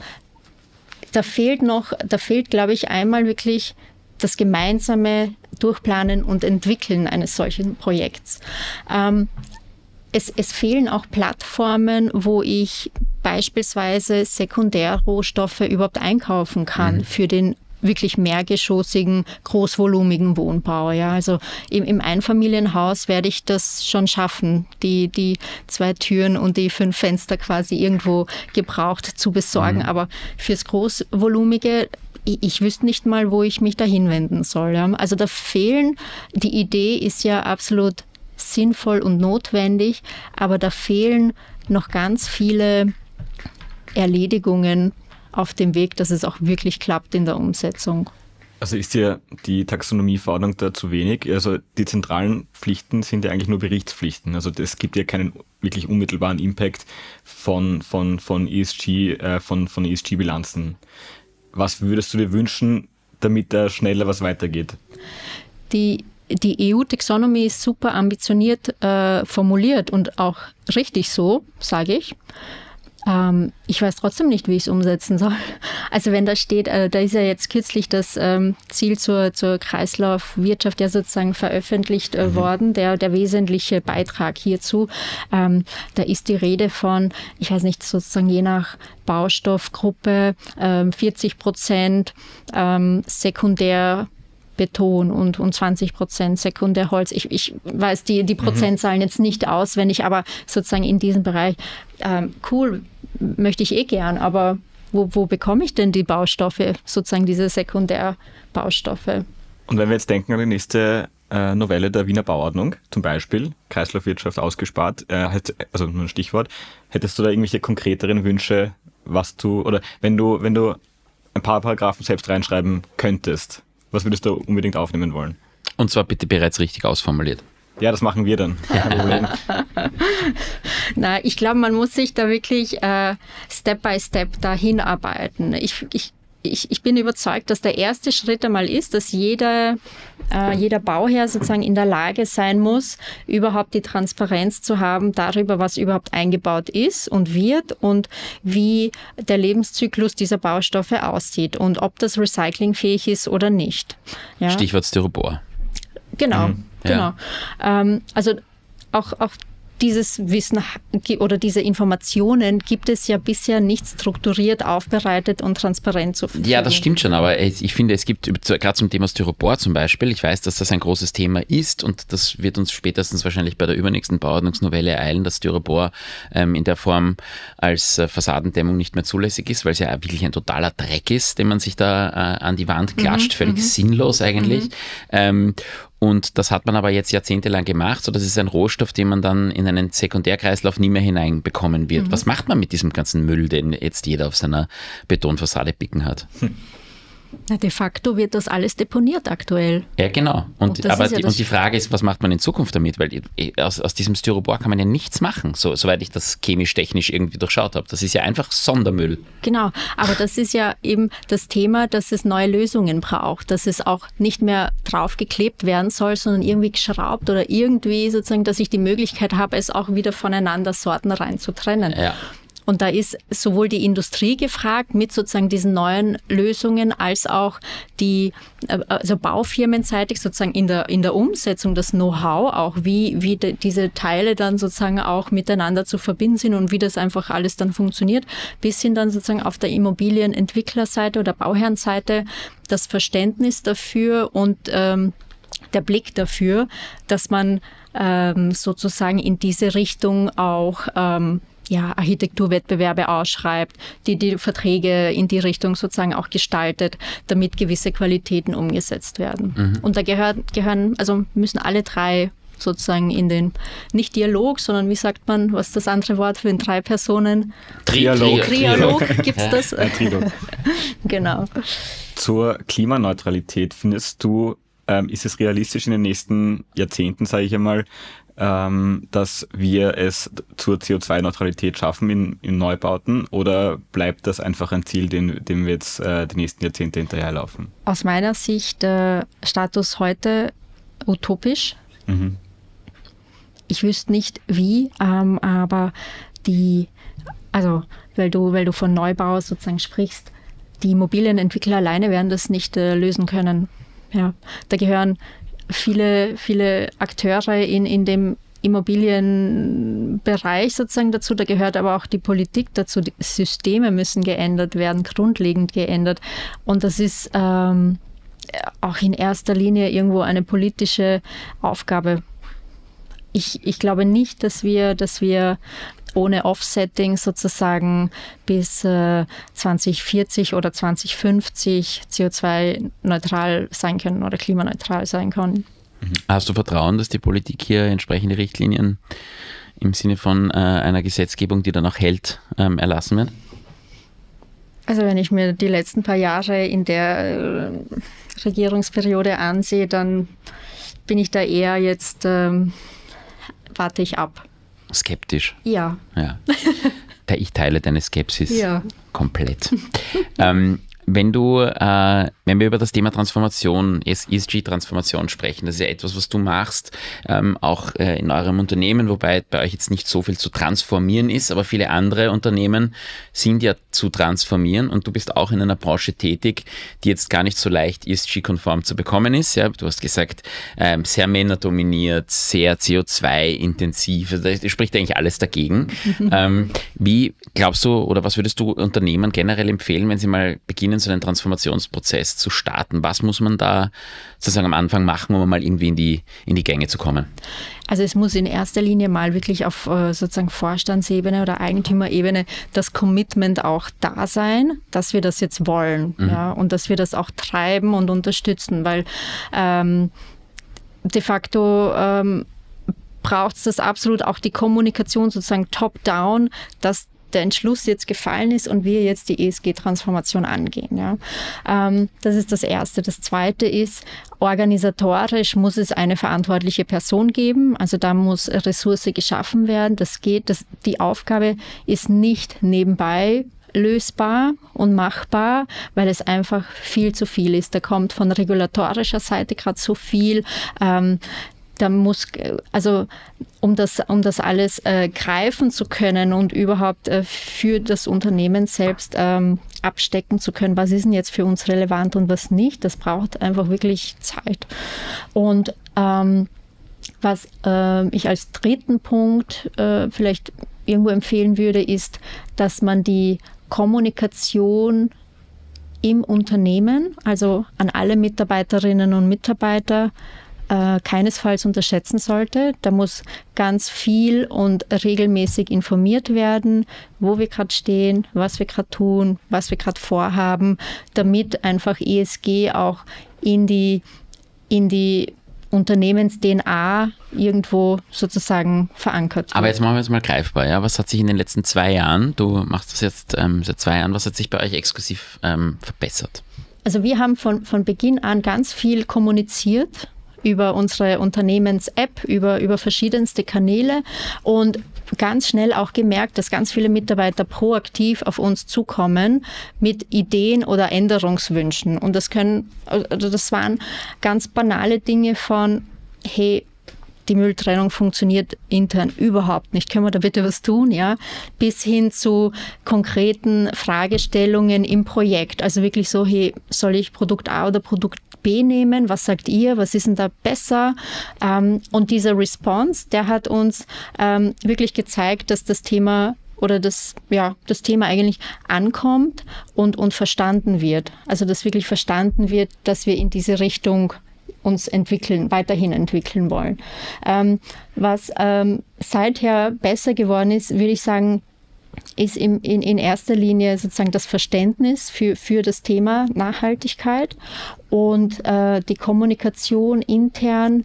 da fehlt noch, da fehlt, glaube ich, einmal wirklich das gemeinsame Durchplanen und Entwickeln eines solchen Projekts. Ähm, es, es, fehlen auch Plattformen, wo ich beispielsweise Sekundärrohstoffe überhaupt einkaufen kann mhm. für den wirklich mehrgeschossigen, großvolumigen Wohnbau. Ja, also im, im, Einfamilienhaus werde ich das schon schaffen, die, die zwei Türen und die fünf Fenster quasi irgendwo gebraucht zu besorgen. Mhm. Aber fürs Großvolumige ich, wüsste nicht mal, wo ich mich da hinwenden soll. Ja. Also da fehlen, die Idee ist ja absolut sinnvoll und notwendig, aber da fehlen noch ganz viele Erledigungen auf dem Weg, dass es auch wirklich klappt in der Umsetzung. Also ist dir die Taxonomieverordnung da zu wenig? Also die zentralen Pflichten sind ja eigentlich nur Berichtspflichten. Also es gibt ja keinen wirklich unmittelbaren Impact von, von, von ESG, äh, von, von ESG-Bilanzen. Was würdest du dir wünschen, damit da schneller was weitergeht? Die die EU-Taxonomie ist super ambitioniert äh, formuliert und auch richtig so, sage ich. Ähm, ich weiß trotzdem nicht, wie ich es umsetzen soll. Also wenn da steht, äh, da ist ja jetzt kürzlich das ähm, Ziel zur, zur Kreislaufwirtschaft ja sozusagen veröffentlicht äh, mhm. worden, der, der wesentliche Beitrag hierzu. Ähm, da ist die Rede von, ich weiß nicht, sozusagen je nach Baustoffgruppe 40 ähm, Prozent ähm, sekundär Beton und, und 20 Prozent Sekundärholz. Ich, ich weiß die, die mhm. Prozentzahlen jetzt nicht auswendig, aber sozusagen in diesem Bereich, ähm, cool, möchte ich eh gern, aber wo, wo bekomme ich denn die Baustoffe, sozusagen diese Sekundärbaustoffe? Und wenn wir jetzt denken an die nächste äh, Novelle der Wiener Bauordnung, zum Beispiel Kreislaufwirtschaft ausgespart, äh, also nur ein Stichwort, hättest du da irgendwelche konkreteren Wünsche, was du, oder wenn du, wenn du ein paar Paragraphen selbst reinschreiben könntest, was würdest du unbedingt aufnehmen wollen? Und zwar bitte bereits richtig ausformuliert. Ja, das machen wir dann. Na, ich glaube, man muss sich da wirklich äh, Step by Step dahin arbeiten. Ich, ich ich, ich bin überzeugt, dass der erste Schritt einmal ist, dass jeder, äh, jeder Bauherr sozusagen in der Lage sein muss, überhaupt die Transparenz zu haben darüber, was überhaupt eingebaut ist und wird und wie der Lebenszyklus dieser Baustoffe aussieht und ob das recyclingfähig ist oder nicht. Ja? Stichwort Styropor. Genau, mhm. Genau. Ja. Ähm, also auch, auch dieses Wissen oder diese Informationen gibt es ja bisher nicht strukturiert aufbereitet und transparent zu Verfügung. Ja, das stimmt schon, aber ich finde, es gibt gerade zum Thema Styropor zum Beispiel, ich weiß, dass das ein großes Thema ist und das wird uns spätestens wahrscheinlich bei der übernächsten Bauordnungsnovelle eilen, dass Styropor ähm, in der Form als äh, Fassadendämmung nicht mehr zulässig ist, weil es ja wirklich ein totaler Dreck ist, den man sich da äh, an die Wand klatscht, mhm, völlig mhm. sinnlos eigentlich. Mhm. Ähm, und das hat man aber jetzt jahrzehntelang gemacht, so das ist ein Rohstoff, den man dann in einen Sekundärkreislauf nie mehr hineinbekommen wird. Mhm. Was macht man mit diesem ganzen Müll, den jetzt jeder auf seiner Betonfassade picken hat? Hm. Na, de facto wird das alles deponiert aktuell. Ja, genau. Und, und aber ja die, und die Frage ist, was macht man in Zukunft damit? Weil aus, aus diesem Styropor kann man ja nichts machen, so, soweit ich das chemisch-technisch irgendwie durchschaut habe. Das ist ja einfach Sondermüll. Genau, aber das ist ja eben das Thema, dass es neue Lösungen braucht, dass es auch nicht mehr draufgeklebt werden soll, sondern irgendwie geschraubt oder irgendwie sozusagen, dass ich die Möglichkeit habe, es auch wieder voneinander Sorten rein zu trennen. Ja. Und da ist sowohl die Industrie gefragt mit sozusagen diesen neuen Lösungen als auch die äh, also baufirmenseitig sozusagen in der, in der Umsetzung das Know-how auch, wie, wie de, diese Teile dann sozusagen auch miteinander zu verbinden sind und wie das einfach alles dann funktioniert, bis hin dann sozusagen auf der Immobilienentwicklerseite oder Bauherrenseite das Verständnis dafür und ähm, der Blick dafür, dass man ähm, sozusagen in diese Richtung auch ähm, ja, Architekturwettbewerbe ausschreibt, die die Verträge in die Richtung sozusagen auch gestaltet, damit gewisse Qualitäten umgesetzt werden. Mhm. Und da gehört, gehören, also müssen alle drei sozusagen in den, nicht Dialog, sondern wie sagt man, was ist das andere Wort für den drei Personen? Trialog. Trialog, gibt es das? Trilog. genau. Zur Klimaneutralität findest du, ähm, ist es realistisch in den nächsten Jahrzehnten, sage ich einmal, ähm, dass wir es zur CO2-Neutralität schaffen in, in, Neubauten oder bleibt das einfach ein Ziel, dem, dem wir jetzt äh, die nächsten Jahrzehnte hinterherlaufen? Aus meiner Sicht äh, Status heute utopisch. Mhm. Ich wüsste nicht wie, ähm, aber die, also weil du, weil du von Neubau sozusagen sprichst, die Immobilienentwickler alleine werden das nicht äh, lösen können. Ja, da gehören viele, viele Akteure in, in dem Immobilienbereich sozusagen dazu. Da gehört aber auch die Politik dazu. Die Systeme müssen geändert werden, grundlegend geändert. Und das ist ähm, auch in erster Linie irgendwo eine politische Aufgabe. Ich, ich glaube nicht, dass wir, dass wir ohne Offsetting sozusagen bis äh, 2040 oder 2050 CO2-neutral sein können oder klimaneutral sein können. Mhm. Hast du Vertrauen, dass die Politik hier entsprechende Richtlinien im Sinne von äh, einer Gesetzgebung, die dann auch hält, ähm, erlassen wird? Also wenn ich mir die letzten paar Jahre in der äh, Regierungsperiode ansehe, dann bin ich da eher jetzt, ähm, warte ich ab skeptisch. Ja. ja. Ich teile deine Skepsis ja. komplett. ähm, wenn du, äh, wenn wir über das Thema Transformation, ESG-Transformation sprechen, das ist ja etwas, was du machst, ähm, auch äh, in eurem Unternehmen, wobei bei euch jetzt nicht so viel zu transformieren ist, aber viele andere Unternehmen sind ja zu transformieren und du bist auch in einer Branche tätig, die jetzt gar nicht so leicht ESG-konform zu bekommen ist. Ja, du hast gesagt, ähm, sehr männerdominiert, sehr CO2-intensiv, also da spricht eigentlich alles dagegen. ähm, wie glaubst du oder was würdest du Unternehmen generell empfehlen, wenn sie mal beginnen, beginnen, so einen Transformationsprozess zu starten? Was muss man da sozusagen am Anfang machen, um mal irgendwie in die, in die Gänge zu kommen? Also es muss in erster Linie mal wirklich auf äh, sozusagen Vorstandsebene oder Eigentümerebene das Commitment auch da sein, dass wir das jetzt wollen mhm. ja, und dass wir das auch treiben und unterstützen, weil ähm, de facto ähm, braucht es das absolut auch die Kommunikation sozusagen top-down, dass der Entschluss jetzt gefallen ist und wir jetzt die ESG-Transformation angehen. Ja. Ähm, das ist das Erste. Das Zweite ist, organisatorisch muss es eine verantwortliche Person geben. Also da muss Ressource geschaffen werden. Das geht. Das, die Aufgabe ist nicht nebenbei lösbar und machbar, weil es einfach viel zu viel ist. Da kommt von regulatorischer Seite gerade so viel. Ähm, da muss, also um das, um das alles äh, greifen zu können und überhaupt äh, für das Unternehmen selbst ähm, abstecken zu können, was ist denn jetzt für uns relevant und was nicht, das braucht einfach wirklich Zeit. Und ähm, Was äh, ich als dritten Punkt äh, vielleicht irgendwo empfehlen würde, ist, dass man die Kommunikation im Unternehmen, also an alle Mitarbeiterinnen und Mitarbeiter, äh, keinesfalls unterschätzen sollte. Da muss ganz viel und regelmäßig informiert werden, wo wir gerade stehen, was wir gerade tun, was wir gerade vorhaben, damit einfach ESG auch in die, in die Unternehmens-DNA irgendwo sozusagen verankert wird. Aber jetzt machen wir es mal greifbar. Ja? Was hat sich in den letzten zwei Jahren, du machst das jetzt ähm, seit zwei Jahren, was hat sich bei euch exklusiv ähm, verbessert? Also wir haben von, von Beginn an ganz viel kommuniziert über unsere Unternehmens-App, über, über verschiedenste Kanäle und ganz schnell auch gemerkt, dass ganz viele Mitarbeiter proaktiv auf uns zukommen mit Ideen oder Änderungswünschen. Und das können, also das waren ganz banale Dinge von, hey, die Mülltrennung funktioniert intern überhaupt nicht. Können wir da bitte was tun? Ja, bis hin zu konkreten Fragestellungen im Projekt. Also wirklich so, hey, soll ich Produkt A oder Produkt B nehmen? Was sagt ihr? Was ist denn da besser? Ähm, und dieser Response, der hat uns ähm, wirklich gezeigt, dass das Thema oder das, ja, das Thema eigentlich ankommt und, und verstanden wird. Also dass wirklich verstanden wird, dass wir in diese Richtung uns entwickeln, weiterhin entwickeln wollen. Ähm, was ähm, seither besser geworden ist, würde ich sagen, ist in, in, in erster Linie sozusagen das Verständnis für, für das Thema Nachhaltigkeit und äh, die Kommunikation intern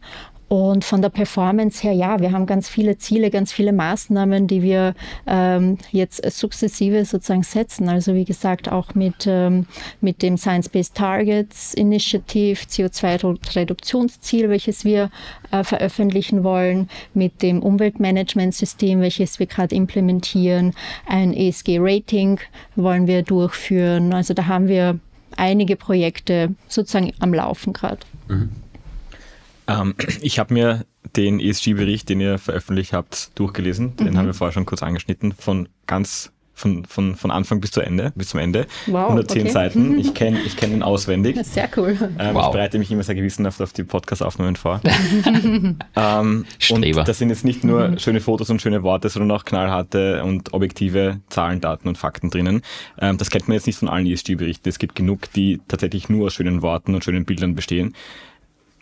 und von der Performance her, ja, wir haben ganz viele Ziele, ganz viele Maßnahmen, die wir ähm, jetzt sukzessive sozusagen setzen. Also wie gesagt, auch mit, ähm, mit dem Science-Based Targets Initiative, CO2-Reduktionsziel, welches wir äh, veröffentlichen wollen, mit dem Umweltmanagementsystem, welches wir gerade implementieren, ein ESG-Rating wollen wir durchführen. Also da haben wir einige Projekte sozusagen am Laufen gerade. Mhm. Ähm, ich habe mir den ESG-Bericht, den ihr veröffentlicht habt, durchgelesen. Den mhm. haben wir vorher schon kurz angeschnitten, von ganz von, von, von Anfang bis zu Ende, bis zum Ende. Wow, 110 okay. Seiten. Ich kenne ich kenn ihn auswendig. Sehr cool. Ähm, wow. Ich bereite mich immer sehr gewissenhaft auf die Podcast-Aufnahmen vor. ähm, und das sind jetzt nicht nur mhm. schöne Fotos und schöne Worte, sondern auch knallharte und objektive Zahlen, Daten und Fakten drinnen. Ähm, das kennt man jetzt nicht von allen ESG-Berichten. Es gibt genug, die tatsächlich nur aus schönen Worten und schönen Bildern bestehen.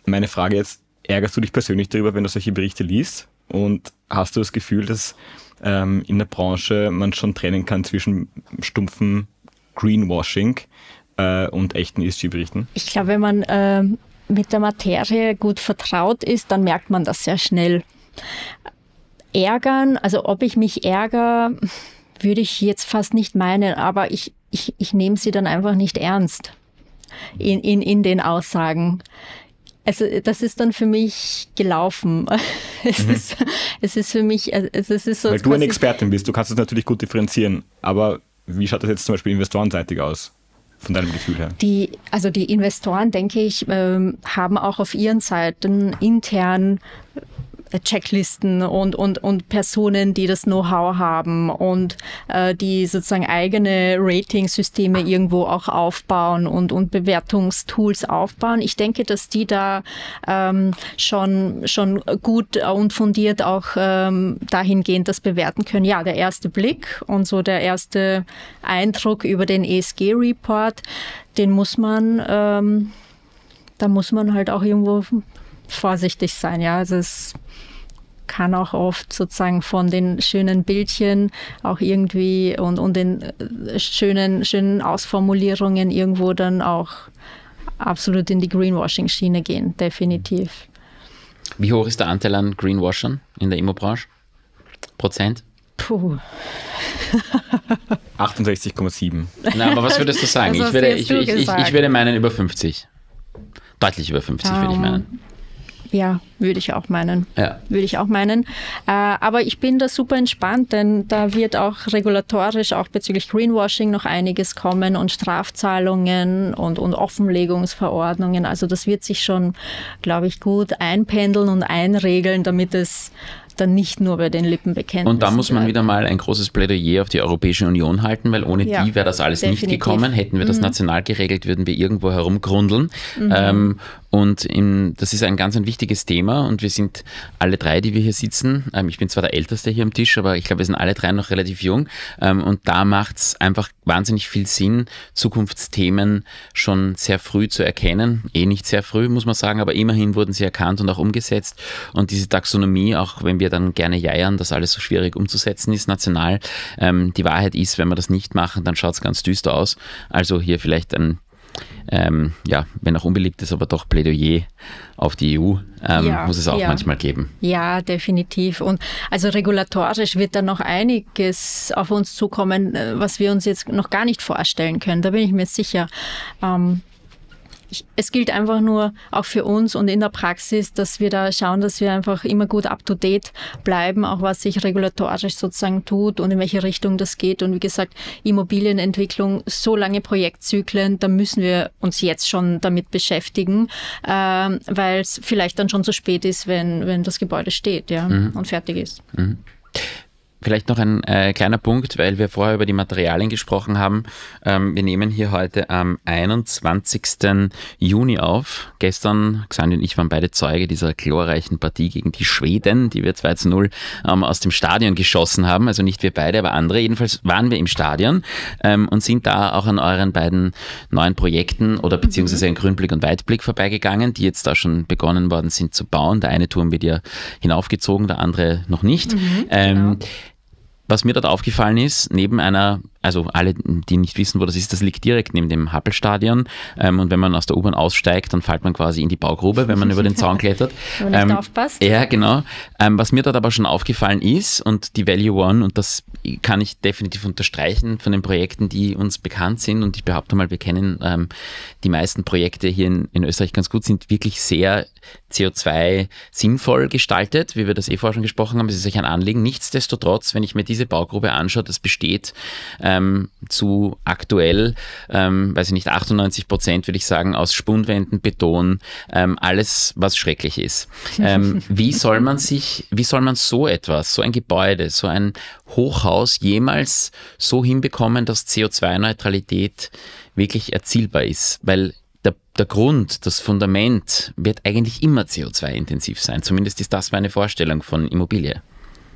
Meine Frage jetzt, ärgerst du dich persönlich darüber, wenn du solche Berichte liest? Und hast du das Gefühl, dass ähm, in der Branche man schon trennen kann zwischen stumpfen Greenwashing äh, und echten ESG-Berichten? Ich glaube, wenn man äh, mit der Materie gut vertraut ist, dann merkt man das sehr schnell. Ärgern, also ob ich mich ärgere, würde ich jetzt fast nicht meinen, aber ich, ich, ich nehme sie dann einfach nicht ernst in, in, in den Aussagen. Also das ist dann für mich gelaufen. Es, mhm. ist, es ist für mich, also es ist so. Weil du eine Expertin bist, du kannst es natürlich gut differenzieren. Aber wie schaut das jetzt zum Beispiel investorenseitig aus? Von deinem Gefühl her? Die, also die Investoren, denke ich, ähm, haben auch auf ihren Seiten intern äh, Checklisten und, und, und Personen, die das Know-how haben und äh, die sozusagen eigene Rating-Systeme irgendwo auch aufbauen und, und Bewertungstools aufbauen. Ich denke, dass die da ähm, schon, schon gut und fundiert auch ähm, dahingehend das bewerten können. Ja, der erste Blick und so der erste Eindruck über den ESG-Report, den muss man, ähm, da muss man halt auch irgendwo vorsichtig sein. Ja, also es kann auch oft sozusagen von den schönen Bildchen auch irgendwie und, und den äh, schönen, schönen Ausformulierungen irgendwo dann auch absolut in die Greenwashing-Schiene gehen, definitiv. Wie hoch ist der Anteil an Greenwashern in der Immobranche? Prozent? Puh. 68,7. Na, aber was würdest du sagen? ich, würde, ich, ich, ich, ich, würde meinen über 50. Deutlich über 50 um, würde ich meinen. Ja, würde ich auch meinen. Ja. Würde ich auch meinen. Äh, aber ich bin da super entspannt, denn da wird auch regulatorisch, auch bezüglich Greenwashing noch einiges kommen und Strafzahlungen und, und Offenlegungsverordnungen. Also das wird sich schon, glaube ich, gut einpendeln und einregeln, damit es dann nicht nur bei den Lippenbekenntnissen. Und da muss man wieder mal ein großes Plädoyer auf die Europäische Union halten, weil ohne ja, die wäre das alles definitiv. nicht gekommen. Hätten wir das mhm. national geregelt, würden wir irgendwo herumgrundeln. Mhm. Ähm, Und in, das ist ein ganz ein wichtiges Thema und wir sind alle drei, die wir hier sitzen. Ähm, ich bin zwar der Älteste hier am Tisch, aber ich glaube, wir sind alle drei noch relativ jung. Ähm, und da macht es einfach wahnsinnig viel Sinn, Zukunftsthemen schon sehr früh zu erkennen. Eh nicht sehr früh, muss man sagen, aber immerhin wurden sie erkannt und auch umgesetzt. Und diese Taxonomie, auch wenn wir dann gerne jeiern, dass alles so schwierig umzusetzen ist national, ähm, die Wahrheit ist, wenn wir das nicht machen, dann schaut es ganz düster aus. Also hier vielleicht ein ähm, ja, wenn auch unbeliebt ist, aber doch Plädoyer auf die EU ähm, ja, muss es auch ja. manchmal geben. Ja, definitiv. Und also regulatorisch wird da noch einiges auf uns zukommen, äh, was wir uns jetzt noch gar nicht vorstellen können. Da bin ich mir sicher. Ähm, es gilt einfach nur auch für uns und in der Praxis, dass wir da schauen, dass wir einfach immer gut up-to-date bleiben, auch was sich regulatorisch sozusagen tut und in welche Richtung das geht. Und wie gesagt, Immobilienentwicklung, so lange Projektzyklen, da müssen wir uns jetzt schon damit beschäftigen, äh, weil es vielleicht dann schon zu spät ist, wenn, wenn das Gebäude steht ja, mhm. und fertig ist. Mhm. Vielleicht noch ein äh, kleiner Punkt, weil wir vorher über die Materialien gesprochen haben. Ähm, wir nehmen hier heute am 21. Juni auf. Gestern, Xandi und ich waren beide Zeuge dieser glorreichen Partie gegen die Schweden, die wir 2 zu 0 ähm, aus dem Stadion geschossen haben. Also nicht wir beide, aber andere. Jedenfalls waren wir im Stadion ähm, und sind da auch an euren beiden neuen Projekten oder beziehungsweise mhm. an Grünblick und Weitblick vorbeigegangen, die jetzt da schon begonnen worden sind zu bauen. Der eine Turm wird ja hinaufgezogen, der andere noch nicht. Mhm, genau. Was mir dort aufgefallen ist, neben einer also alle, die nicht wissen, wo das ist, das liegt direkt neben dem Happelstadion. Ähm, und wenn man aus der U-Bahn aussteigt, dann fällt man quasi in die Baugrube, wenn man über den Zaun klettert. wenn man nicht ähm, aufpasst. Ja, genau. Ähm, was mir dort aber schon aufgefallen ist, und die Value One, und das kann ich definitiv unterstreichen von den Projekten, die uns bekannt sind, und ich behaupte mal, wir kennen ähm, die meisten Projekte hier in, in Österreich ganz gut, sind wirklich sehr CO2 sinnvoll gestaltet, wie wir das eh vorher schon gesprochen haben. Es ist euch ein Anliegen. Nichtsdestotrotz, wenn ich mir diese Baugrube anschaue, das besteht äh, ähm, zu aktuell, ähm, weiß ich nicht, 98 Prozent würde ich sagen, aus Spundwänden, Beton, ähm, alles, was schrecklich ist. Ähm, wie soll man sich, wie soll man so etwas, so ein Gebäude, so ein Hochhaus jemals so hinbekommen, dass CO2-Neutralität wirklich erzielbar ist? Weil der, der, Grund, das Fundament wird eigentlich immer CO2-intensiv sein. Zumindest ist das meine Vorstellung von Immobilie.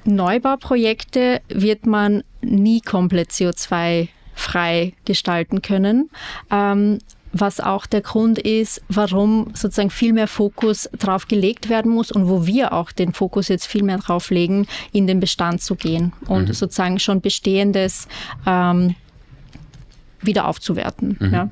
Neubauprojekte wird man nie komplett CO2-frei gestalten können. Ähm, was auch der Grund ist, warum sozusagen viel mehr Fokus drauf gelegt werden muss und wo wir auch den Fokus jetzt viel mehr drauf legen, in den Bestand zu gehen und mhm. sozusagen schon bestehendes ähm, wieder aufzuwerten. Mhm. Ja.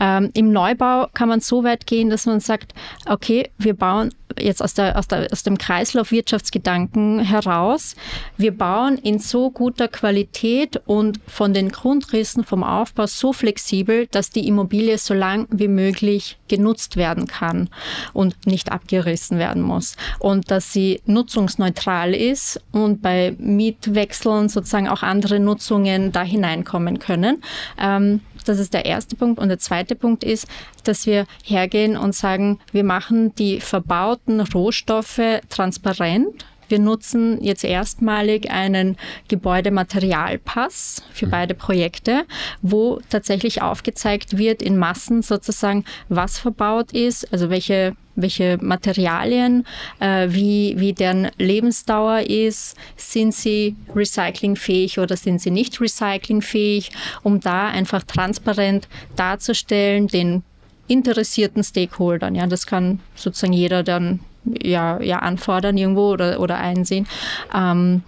Ähm, Im Neubau kann man so weit gehen, dass man sagt, okay, wir bauen jetzt aus, der, aus, der, aus dem Kreislauf Wirtschaftsgedanken heraus, wir bauen in so guter Qualität und von den Grundrissen vom Aufbau so flexibel, dass die Immobilie so lang wie möglich genutzt werden kann und nicht abgerissen werden muss. Und dass sie nutzungsneutral ist und bei Mietwechseln sozusagen auch andere Nutzungen da hineinkommen können. Ähm, das ist der erste Punkt. Und der zweite Punkt ist, dass wir hergehen und sagen, wir machen die verbauten Rohstoffe transparent. Wir nutzen jetzt erstmalig einen Gebäudematerialpass für mhm. beide Projekte, wo tatsächlich aufgezeigt wird in Massen sozusagen, was verbaut ist, also welche welche Materialien, äh, wie, wie deren Lebensdauer ist, sind sie recyclingfähig oder sind sie nicht recyclingfähig, um da einfach transparent darzustellen, den interessierten Stakeholdern. Ja, das kann sozusagen jeder dann ja, ja anfordern irgendwo oder, oder einsehen, ähm,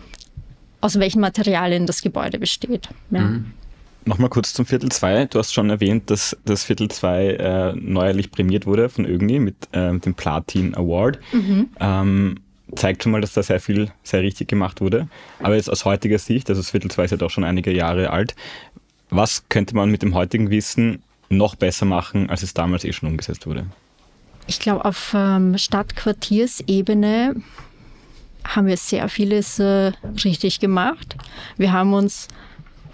aus welchen Materialien das Gebäude besteht. Ja. Mhm. Nochmal kurz zum Viertel 2. Du hast schon erwähnt, dass das Viertel 2 äh, neuerlich prämiert wurde von Ögni mit äh, dem Platin Award. Mhm. Ähm, zeigt schon mal, dass da sehr viel sehr richtig gemacht wurde. Aber jetzt aus heutiger Sicht, also das Viertel 2 ist ja doch schon einige Jahre alt, was könnte man mit dem heutigen Wissen noch besser machen, als es damals eh schon umgesetzt wurde? Ich glaube, auf ähm, Stadtquartiersebene haben wir sehr vieles äh, richtig gemacht. Wir haben uns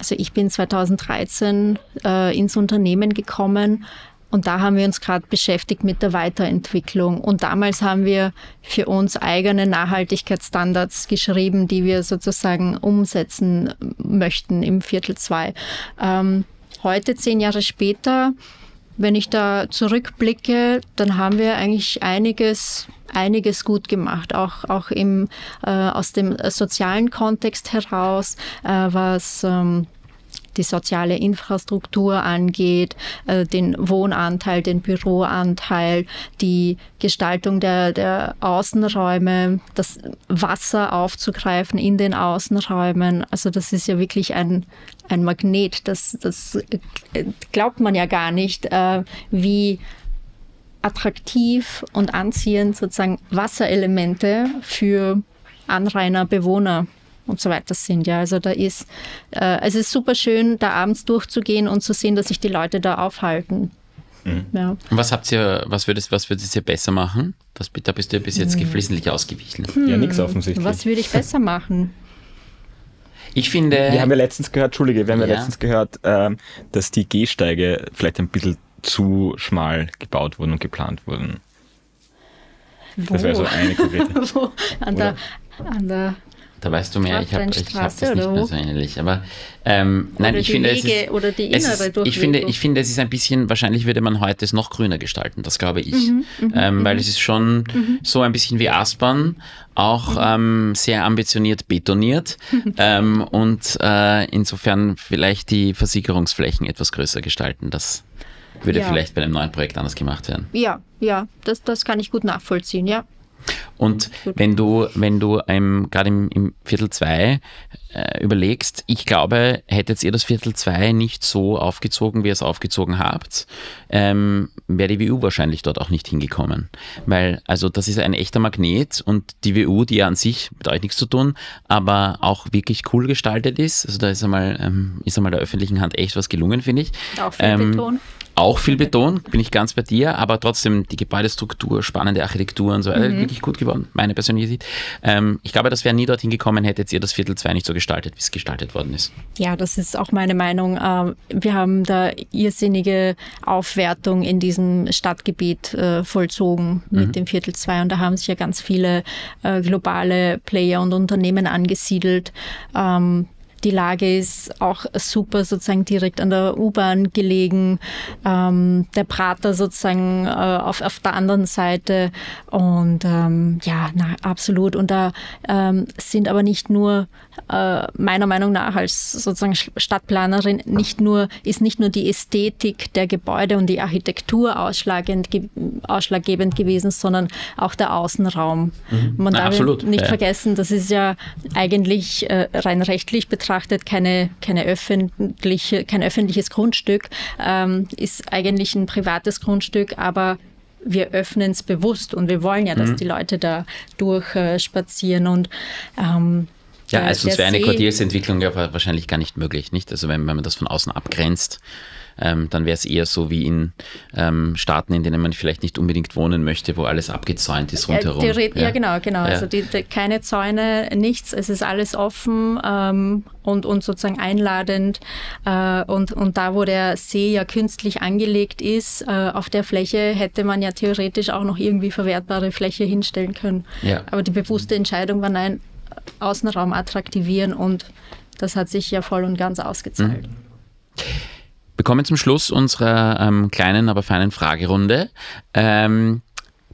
also ich bin 2013 äh, ins Unternehmen gekommen und da haben wir uns gerade beschäftigt mit der Weiterentwicklung. Und damals haben wir für uns eigene Nachhaltigkeitsstandards geschrieben, die wir sozusagen umsetzen möchten im Viertel 2. Ähm, heute, zehn Jahre später, wenn ich da zurückblicke, dann haben wir eigentlich einiges einiges gut gemacht, auch, auch im, äh, aus dem sozialen Kontext heraus, äh, was ähm, die soziale Infrastruktur angeht, äh, den Wohnanteil, den Büroanteil, die Gestaltung der, der Außenräume, das Wasser aufzugreifen in den Außenräumen. Also das ist ja wirklich ein, ein Magnet. Das, das äh, glaubt man ja gar nicht, äh, wie attraktiv und anziehend sozusagen Wasserelemente für Anrainer, Bewohner und so weiter sind. Ja, also da ist, äh, es ist super schön, da abends durchzugehen und zu sehen, dass sich die Leute da aufhalten. Mhm. Ja. Was habt ihr, was würdest, was würdest ihr besser machen? Das, da bist du bis jetzt hm. geflissentlich ausgewichen. Hm. Ja, nichts offensichtlich. Was würde ich besser machen? Ich finde. Wir haben ja letztens gehört, Entschuldige, wir haben ja, ja letztens gehört, ähm, dass die Gehsteige vielleicht ein bisschen zu schmal gebaut wurden und geplant wurden. Wo? Das wäre so eine konkrete. Wo? An der, an der da weißt du mehr, ich habe hab das nicht mehr so ähnlich. Aber ähm, nein, ich finde, Wege es ist, oder die innere ist, ich finde, ich finde, es ist ein bisschen, wahrscheinlich würde man heute es noch grüner gestalten, das glaube ich. Mhm, mhm ähm, mhm. weil es ist schon mhm. so ein bisschen wie Aspern, auch mhm. ähm, sehr ambitioniert betoniert ähm, und äh, insofern vielleicht die Versicherungsflächen etwas größer gestalten. Das würde ja. vielleicht bei einem neuen Projekt anders gemacht werden. Ja, ja, das, das kann ich gut nachvollziehen, ja. Und wenn du, wenn du gerade im, im, Viertel 2 äh, überlegst, ich glaube, hättet ihr das Viertel 2 nicht so aufgezogen, wie ihr es aufgezogen habt, ähm, wäre die WU wahrscheinlich dort auch nicht hingekommen. Weil, also das ist ein echter Magnet und die WU, die ja an sich mit euch nichts zu tun, aber auch wirklich cool gestaltet ist. Also da ist einmal, ähm, ist einmal der öffentlichen Hand echt was gelungen, finde ich. Auch viel ähm, Beton auch viel Beton, bin ich ganz bei dir, aber trotzdem die Gebäudestruktur, spannende Architektur und so weiter, mhm. wirklich gut geworden, meine persönliche Sicht. Ähm, ich glaube, das wäre nie dorthin gekommen, hättet ihr das Viertel 2 nicht so gestaltet, wie es gestaltet worden ist. Ja, das ist auch meine Meinung. Ähm, wir haben da irrsinnige Aufwertung in diesem Stadtgebiet äh, vollzogen mit mhm. dem Viertel 2 und da haben sich ja ganz viele äh, globale Player und Unternehmen angesiedelt. Die Lage ist auch super, sozusagen direkt an der U-Bahn gelegen. Ähm, der Prater sozusagen äh, auf, auf der anderen Seite. Und ähm, ja, na, absolut. Und da ähm, sind aber nicht nur äh, meiner Meinung nach als sozusagen Stadtplanerin nicht nur, ist nicht nur die Ästhetik der Gebäude und die Architektur ausschlagend, ausschlaggebend gewesen, sondern auch der Außenraum. Mhm. Man darf absolut. nicht ja. vergessen, das ist ja eigentlich äh, rein rechtlich betrachtet keine, keine öffentliche, kein öffentliches Grundstück, ähm, ist eigentlich ein privates Grundstück, aber wir öffnen es bewusst und wir wollen ja, dass mhm. die Leute da durchspazieren äh, und ähm, ja, also sonst wäre eine Quartiersentwicklung ja wahrscheinlich gar nicht möglich, nicht? Also wenn, wenn man das von außen abgrenzt, ähm, dann wäre es eher so wie in ähm, Staaten, in denen man vielleicht nicht unbedingt wohnen möchte, wo alles abgezäunt ist rundherum. Ja, ja. ja genau, genau. Ja. Also die, die, keine Zäune, nichts, es ist alles offen ähm, und, und sozusagen einladend. Äh, und, und da, wo der See ja künstlich angelegt ist, äh, auf der Fläche hätte man ja theoretisch auch noch irgendwie verwertbare Fläche hinstellen können. Ja. Aber die bewusste Entscheidung war, nein, Außenraum attraktivieren und das hat sich ja voll und ganz ausgezahlt. Mhm. Wir kommen zum Schluss unserer ähm, kleinen, aber feinen Fragerunde. Ähm,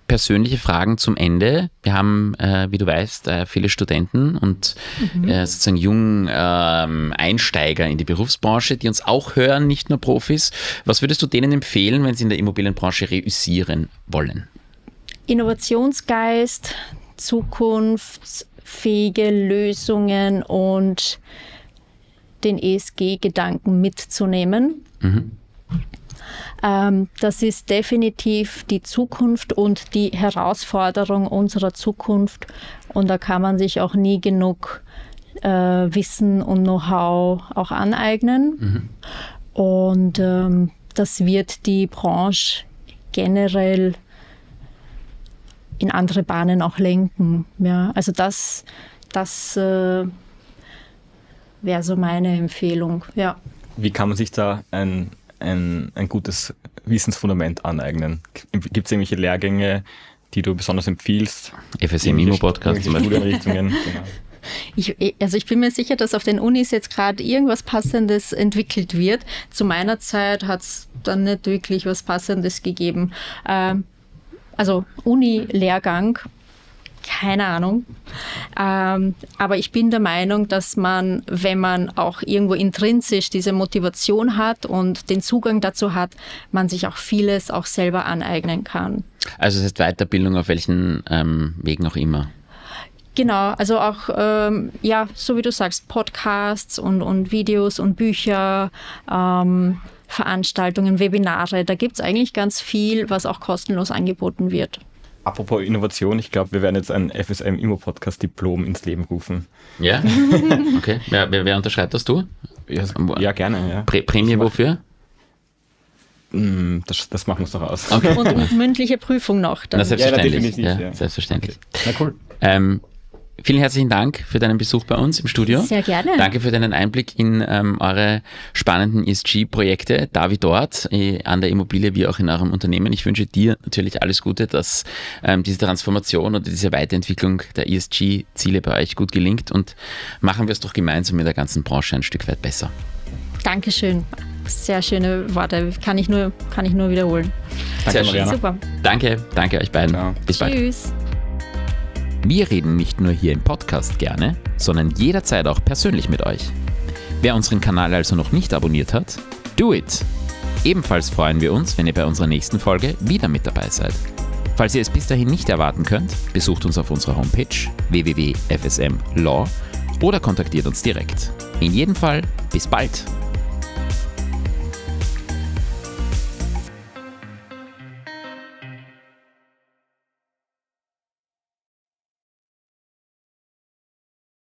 persönliche Fragen zum Ende. Wir haben, äh, wie du weißt, äh, viele Studenten und mhm. äh, sozusagen jungen ähm, Einsteiger in die Berufsbranche, die uns auch hören, nicht nur Profis. Was würdest du denen empfehlen, wenn sie in der Immobilienbranche reüssieren wollen? Innovationsgeist, Zukunfts- fähige Lösungen und den ESG-Gedanken mitzunehmen. Mhm. Ähm, das ist definitiv die Zukunft und die Herausforderung unserer Zukunft. Und da kann man sich auch nie genug äh, Wissen und Know-how auch aneignen. Mhm. Und ähm, das wird die Branche generell in andere Bahnen auch lenken. Ja, also das, das äh, wäre so meine Empfehlung. Ja. Wie kann man sich da ein, ein, ein gutes Wissensfundament aneignen? Gibt es irgendwelche Lehrgänge, die du besonders empfiehlst? FSC Mimo Podcast zum Beispiel. genau. Ich, also ich bin mir sicher, dass auf den Unis jetzt gerade irgendwas Passendes entwickelt wird. Zu meiner Zeit hat es dann nicht wirklich was Passendes gegeben. Ähm, also Uni-Lehrgang, keine Ahnung. Ähm, aber ich bin der Meinung, dass man, wenn man auch irgendwo intrinsisch diese Motivation hat und den Zugang dazu hat, man sich auch vieles auch selber aneignen kann. Also es ist Weiterbildung auf welchen ähm, Wegen auch immer. Genau, also auch, ähm, ja, so wie du sagst, Podcasts und, und Videos und Bücher, ähm, Veranstaltungen, Webinare, da gibt es eigentlich ganz viel, was auch kostenlos angeboten wird. Apropos Innovation, ich glaube, wir werden jetzt ein FSM Immo Podcast Diplom ins Leben rufen. Ja? Okay. wer, wer, wer unterschreibt das, du? Ja, ja gerne. Ja. Prä Prämie wofür? Mm, das, das machen wir uns doch aus. Okay. Und, und mündliche Prüfung noch. Dann. Na, selbstverständlich. Ja, ja, selbstverständlich. Okay. Na cool. Ähm, Vielen herzlichen Dank für deinen Besuch bei uns im Studio. Sehr gerne. Danke für deinen Einblick in ähm, eure spannenden ESG-Projekte, da wie dort, äh, an der Immobilie wie auch in eurem Unternehmen. Ich wünsche dir natürlich alles Gute, dass ähm, diese Transformation oder diese Weiterentwicklung der ESG-Ziele bei euch gut gelingt und machen wir es doch gemeinsam mit der ganzen Branche ein Stück weit besser. Dankeschön. Sehr schöne Worte. Kann ich nur, kann ich nur wiederholen. Danke, Sehr schön. Super. Danke, danke euch beiden. Ciao. Bis bald. Tschüss. Wir reden nicht nur hier im Podcast gerne, sondern jederzeit auch persönlich mit euch. Wer unseren Kanal also noch nicht abonniert hat, do it! Ebenfalls freuen wir uns, wenn ihr bei unserer nächsten Folge wieder mit dabei seid. Falls ihr es bis dahin nicht erwarten könnt, besucht uns auf unserer Homepage www.fsmlaw oder kontaktiert uns direkt. In jedem Fall, bis bald!